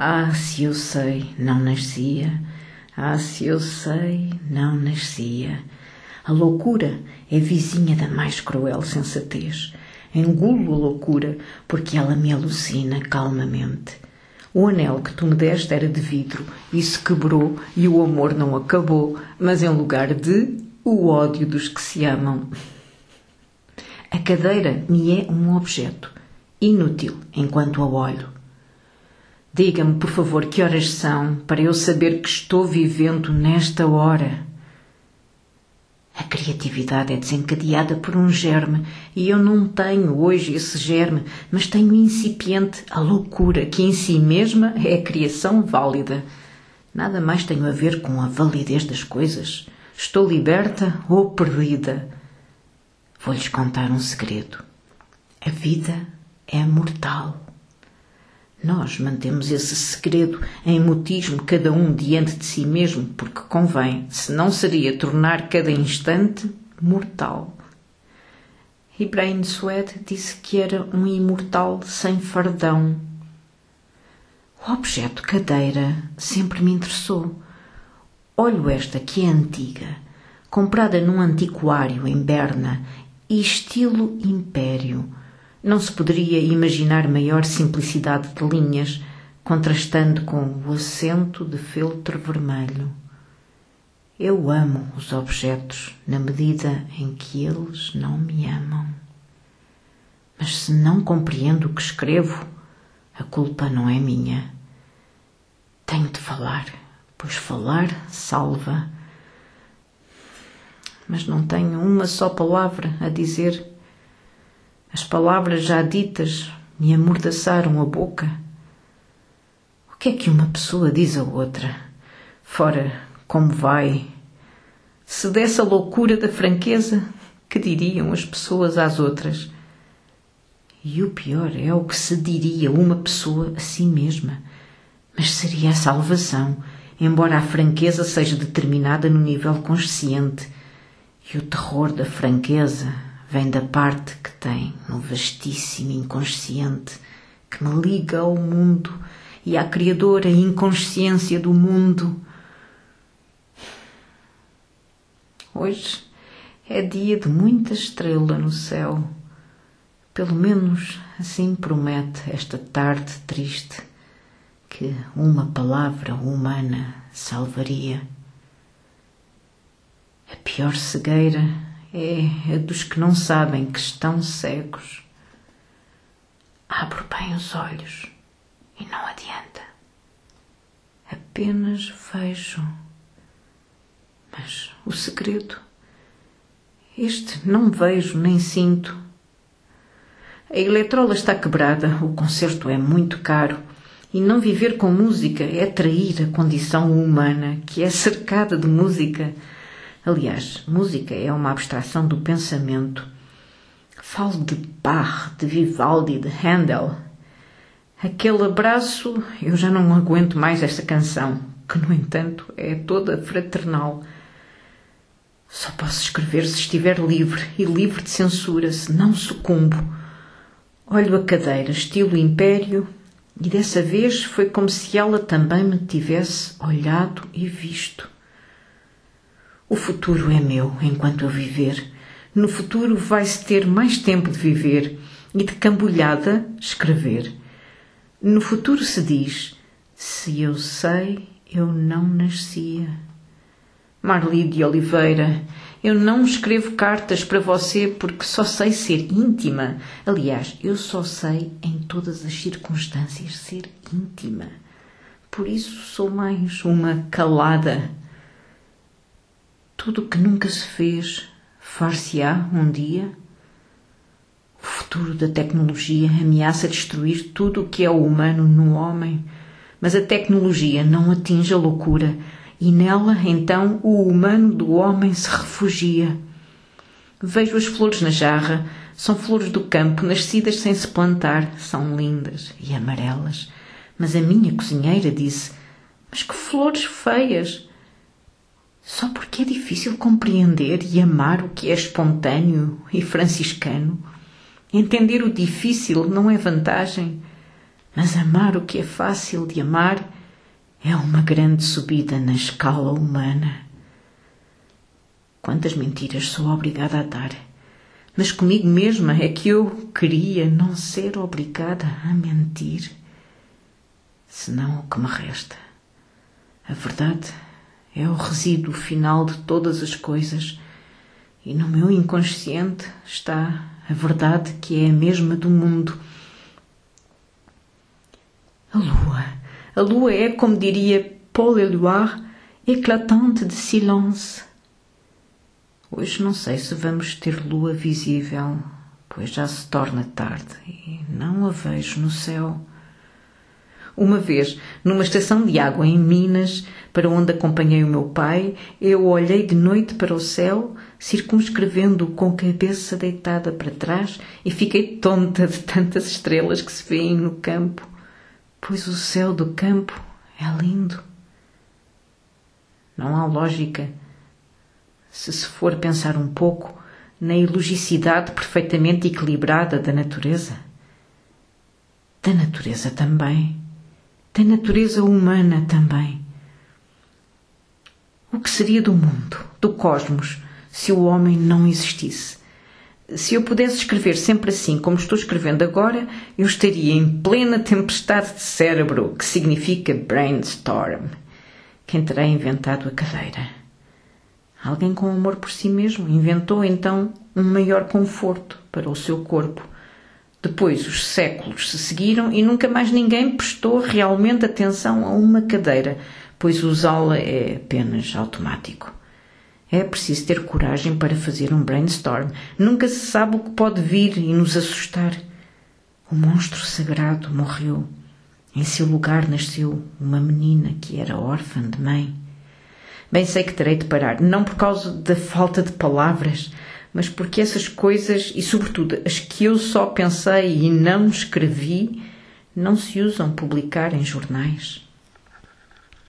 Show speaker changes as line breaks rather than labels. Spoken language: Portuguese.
Ah, se eu sei, não nascia. Ah, se eu sei, não nascia. A loucura é vizinha da mais cruel sensatez. Engulo a loucura porque ela me alucina calmamente. O anel que tu me deste era de vidro, isso quebrou e o amor não acabou, mas em lugar de o ódio dos que se amam. A cadeira me é um objeto, inútil enquanto a olho. Diga-me, por favor, que horas são para eu saber que estou vivendo nesta hora. A criatividade é desencadeada por um germe e eu não tenho hoje esse germe, mas tenho incipiente a loucura, que em si mesma é a criação válida. Nada mais tenho a ver com a validez das coisas. Estou liberta ou perdida? Vou-lhes contar um segredo. A vida é mortal. Nós mantemos esse segredo em mutismo, cada um diante de si mesmo, porque convém, se não seria tornar cada instante mortal. Ibrahim Suede disse que era um imortal sem fardão. O objeto cadeira sempre me interessou. Olho esta que é antiga, comprada num antiquário em Berna e estilo império não se poderia imaginar maior simplicidade de linhas, contrastando com o acento de feltro vermelho. Eu amo os objetos na medida em que eles não me amam. Mas se não compreendo o que escrevo, a culpa não é minha. Tenho de falar, pois falar salva. Mas não tenho uma só palavra a dizer as palavras já ditas me amordaçaram a boca. O que é que uma pessoa diz a outra? Fora, como vai? Se dessa loucura da franqueza, que diriam as pessoas às outras? E o pior é o que se diria uma pessoa a si mesma. Mas seria a salvação, embora a franqueza seja determinada no nível consciente. E o terror da franqueza vem da parte que tem no vastíssimo inconsciente que me liga ao mundo e à criadora inconsciência do mundo. Hoje é dia de muita estrela no céu. Pelo menos assim promete esta tarde triste que uma palavra humana salvaria. A pior cegueira é a dos que não sabem que estão cegos. Abro bem os olhos e não adianta. Apenas vejo. Mas o segredo? Este não vejo nem sinto. A eletrola está quebrada, o concerto é muito caro e não viver com música é trair a condição humana que é cercada de música Aliás, música é uma abstração do pensamento. Falo de Bach, de Vivaldi, de Handel. Aquele abraço, eu já não aguento mais esta canção, que no entanto é toda fraternal. Só posso escrever se estiver livre e livre de censura, se não sucumbo. Olho a cadeira, estilo império, e dessa vez foi como se ela também me tivesse olhado e visto. O futuro é meu enquanto eu viver. No futuro vai-se ter mais tempo de viver e de cambulhada escrever. No futuro se diz: Se eu sei, eu não nascia. Marli de Oliveira, eu não escrevo cartas para você porque só sei ser íntima. Aliás, eu só sei, em todas as circunstâncias, ser íntima. Por isso sou mais uma calada. Tudo o que nunca se fez far-se-á um dia? O futuro da tecnologia ameaça destruir tudo o que é humano no homem, mas a tecnologia não atinge a loucura e nela então o humano do homem se refugia. Vejo as flores na jarra, são flores do campo, nascidas sem se plantar, são lindas e amarelas. Mas a minha cozinheira disse: Mas que flores feias! Só porque é difícil compreender e amar o que é espontâneo e franciscano. Entender o difícil não é vantagem. Mas amar o que é fácil de amar é uma grande subida na escala humana. Quantas mentiras sou obrigada a dar, mas comigo mesma é que eu queria não ser obrigada a mentir. Senão, o que me resta? A verdade é o resíduo final de todas as coisas, e no meu inconsciente está a verdade que é a mesma do mundo. A lua. A lua é, como diria Paul Éluard, éclatante de silence. Hoje não sei se vamos ter lua visível, pois já se torna tarde e não a vejo no céu. Uma vez, numa estação de água em Minas, para onde acompanhei o meu pai, eu olhei de noite para o céu, circunscrevendo-o com a cabeça deitada para trás, e fiquei tonta de tantas estrelas que se vêem no campo, pois o céu do campo é lindo. Não há lógica, se se for pensar um pouco, na ilogicidade perfeitamente equilibrada da natureza. Da natureza também da natureza humana também. O que seria do mundo, do cosmos, se o homem não existisse? Se eu pudesse escrever sempre assim como estou escrevendo agora, eu estaria em plena tempestade de cérebro, que significa brainstorm. Quem terá inventado a cadeira? Alguém com amor por si mesmo inventou então um maior conforto para o seu corpo depois os séculos se seguiram e nunca mais ninguém prestou realmente atenção a uma cadeira, pois usá-la é apenas automático. É preciso ter coragem para fazer um brainstorm. Nunca se sabe o que pode vir e nos assustar. O monstro sagrado morreu. Em seu lugar nasceu uma menina que era órfã de mãe. Bem sei que terei de parar, não por causa da falta de palavras, mas porque essas coisas, e sobretudo as que eu só pensei e não escrevi, não se usam publicar em jornais.